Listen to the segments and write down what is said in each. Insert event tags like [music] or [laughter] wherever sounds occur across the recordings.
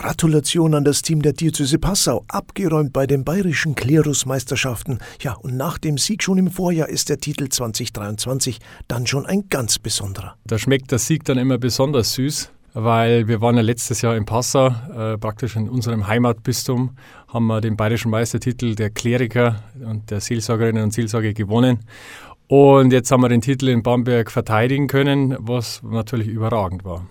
Gratulation an das Team der Diözese Passau, abgeräumt bei den bayerischen Klerusmeisterschaften. Ja, und nach dem Sieg schon im Vorjahr ist der Titel 2023 dann schon ein ganz besonderer. Da schmeckt der Sieg dann immer besonders süß, weil wir waren ja letztes Jahr in Passau, äh, praktisch in unserem Heimatbistum, haben wir den bayerischen Meistertitel der Kleriker und der Seelsorgerinnen und Seelsorger gewonnen. Und jetzt haben wir den Titel in Bamberg verteidigen können, was natürlich überragend war.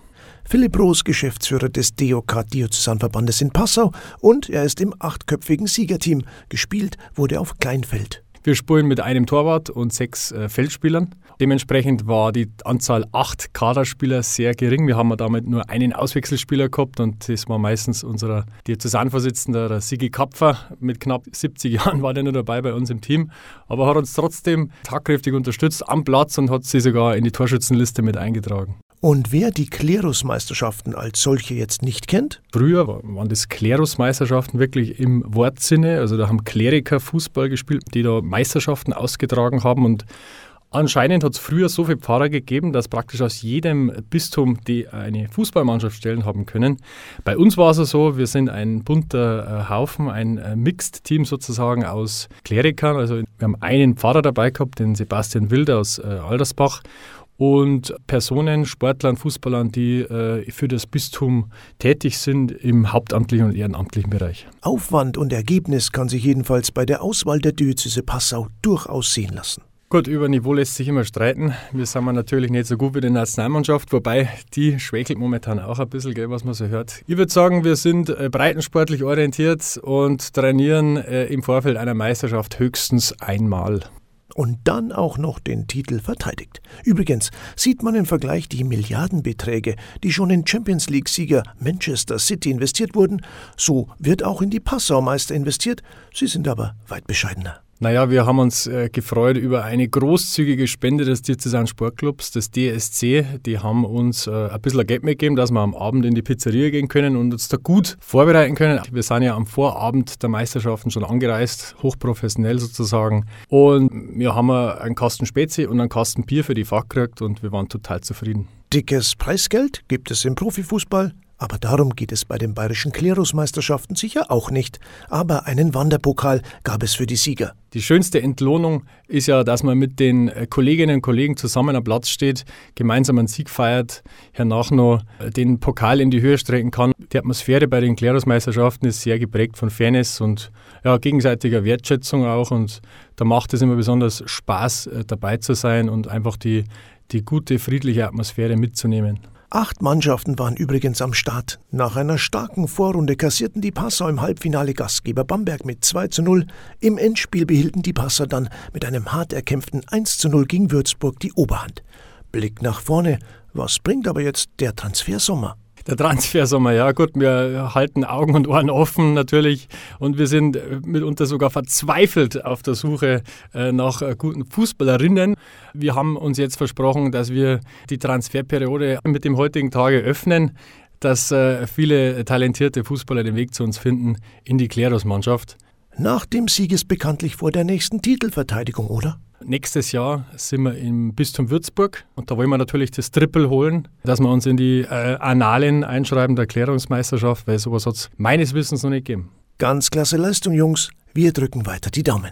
Philipp Roos, Geschäftsführer des DOK Diözesanverbandes in Passau und er ist im achtköpfigen Siegerteam. Gespielt wurde auf Kleinfeld. Wir spielen mit einem Torwart und sechs äh, Feldspielern. Dementsprechend war die Anzahl acht Kaderspieler sehr gering. Wir haben damit nur einen Auswechselspieler gehabt und das war meistens unser Diözesanvorsitzender, der Sigi Kapfer. Mit knapp 70 [laughs] Jahren war der nur dabei bei uns im Team, aber hat uns trotzdem tagkräftig unterstützt am Platz und hat sie sogar in die Torschützenliste mit eingetragen. Und wer die Klerusmeisterschaften als solche jetzt nicht kennt? Früher waren das Klerusmeisterschaften wirklich im Wortsinne. Also da haben Kleriker Fußball gespielt, die da Meisterschaften ausgetragen haben und Anscheinend hat es früher so viele Pfarrer gegeben, dass praktisch aus jedem Bistum die eine Fußballmannschaft stellen haben können. Bei uns war es so, wir sind ein bunter äh, Haufen, ein äh, Mixed-Team sozusagen aus Klerikern. Also wir haben einen Pfarrer dabei gehabt, den Sebastian Wilder aus äh, Aldersbach und Personen, Sportlern, Fußballern, die äh, für das Bistum tätig sind im hauptamtlichen und ehrenamtlichen Bereich. Aufwand und Ergebnis kann sich jedenfalls bei der Auswahl der Diözese Passau durchaus sehen lassen. Gut, über Niveau lässt sich immer streiten. Wir sind natürlich nicht so gut wie die Nationalmannschaft, wobei die schwächelt momentan auch ein bisschen, gell, was man so hört. Ich würde sagen, wir sind äh, breitensportlich orientiert und trainieren äh, im Vorfeld einer Meisterschaft höchstens einmal und dann auch noch den Titel verteidigt. Übrigens sieht man im Vergleich die Milliardenbeträge, die schon in Champions League-Sieger Manchester City investiert wurden, so wird auch in die Passaumeister investiert, sie sind aber weit bescheidener. Naja, wir haben uns äh, gefreut über eine großzügige Spende des Diözesan Sportclubs, des DSC. Die haben uns äh, ein bisschen Geld mitgegeben, dass wir am Abend in die Pizzeria gehen können und uns da gut vorbereiten können. Wir sind ja am Vorabend der Meisterschaften schon angereist, hochprofessionell sozusagen. Und wir haben einen Kasten Spezi und einen Kasten Bier für die Fahrt gekriegt und wir waren total zufrieden. Dickes Preisgeld gibt es im Profifußball aber darum geht es bei den bayerischen Klerusmeisterschaften sicher auch nicht. Aber einen Wanderpokal gab es für die Sieger. Die schönste Entlohnung ist ja, dass man mit den äh, Kolleginnen und Kollegen zusammen am Platz steht, gemeinsam einen Sieg feiert, hernach noch äh, den Pokal in die Höhe strecken kann. Die Atmosphäre bei den Klerusmeisterschaften ist sehr geprägt von Fairness und ja, gegenseitiger Wertschätzung auch. Und da macht es immer besonders Spaß, äh, dabei zu sein und einfach die, die gute, friedliche Atmosphäre mitzunehmen. Acht Mannschaften waren übrigens am Start. Nach einer starken Vorrunde kassierten die Passau im Halbfinale Gastgeber Bamberg mit 2 zu 0. Im Endspiel behielten die Passau dann mit einem hart erkämpften 1 zu 0 gegen Würzburg die Oberhand. Blick nach vorne. Was bringt aber jetzt der Transfersommer? Der Transfersommer, ja gut, wir halten Augen und Ohren offen natürlich und wir sind mitunter sogar verzweifelt auf der Suche äh, nach äh, guten Fußballerinnen. Wir haben uns jetzt versprochen, dass wir die Transferperiode mit dem heutigen Tage öffnen, dass äh, viele talentierte Fußballer den Weg zu uns finden in die Klerus-Mannschaft. Nach dem Sieg ist bekanntlich vor der nächsten Titelverteidigung, oder? Nächstes Jahr sind wir im Bistum Würzburg und da wollen wir natürlich das Triple holen, dass wir uns in die äh, Annalen einschreiben der Erklärungsmeisterschaft, weil sowas hat es meines Wissens noch nicht gegeben. Ganz klasse Leistung, Jungs. Wir drücken weiter die Daumen.